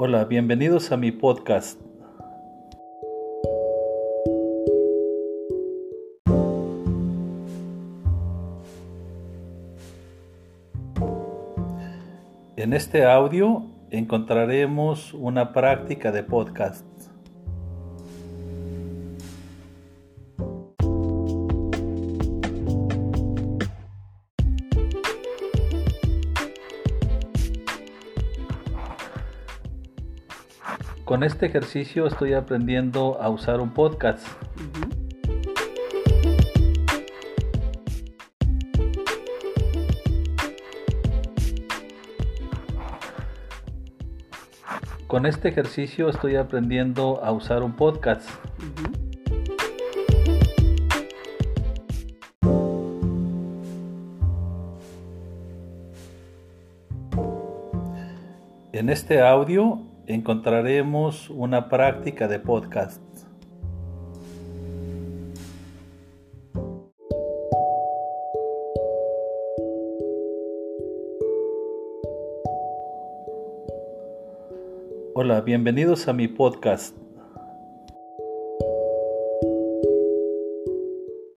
Hola, bienvenidos a mi podcast. En este audio encontraremos una práctica de podcast. Con este ejercicio estoy aprendiendo a usar un podcast. Con este ejercicio estoy aprendiendo a usar un podcast. En este audio encontraremos una práctica de podcast. Hola, bienvenidos a mi podcast.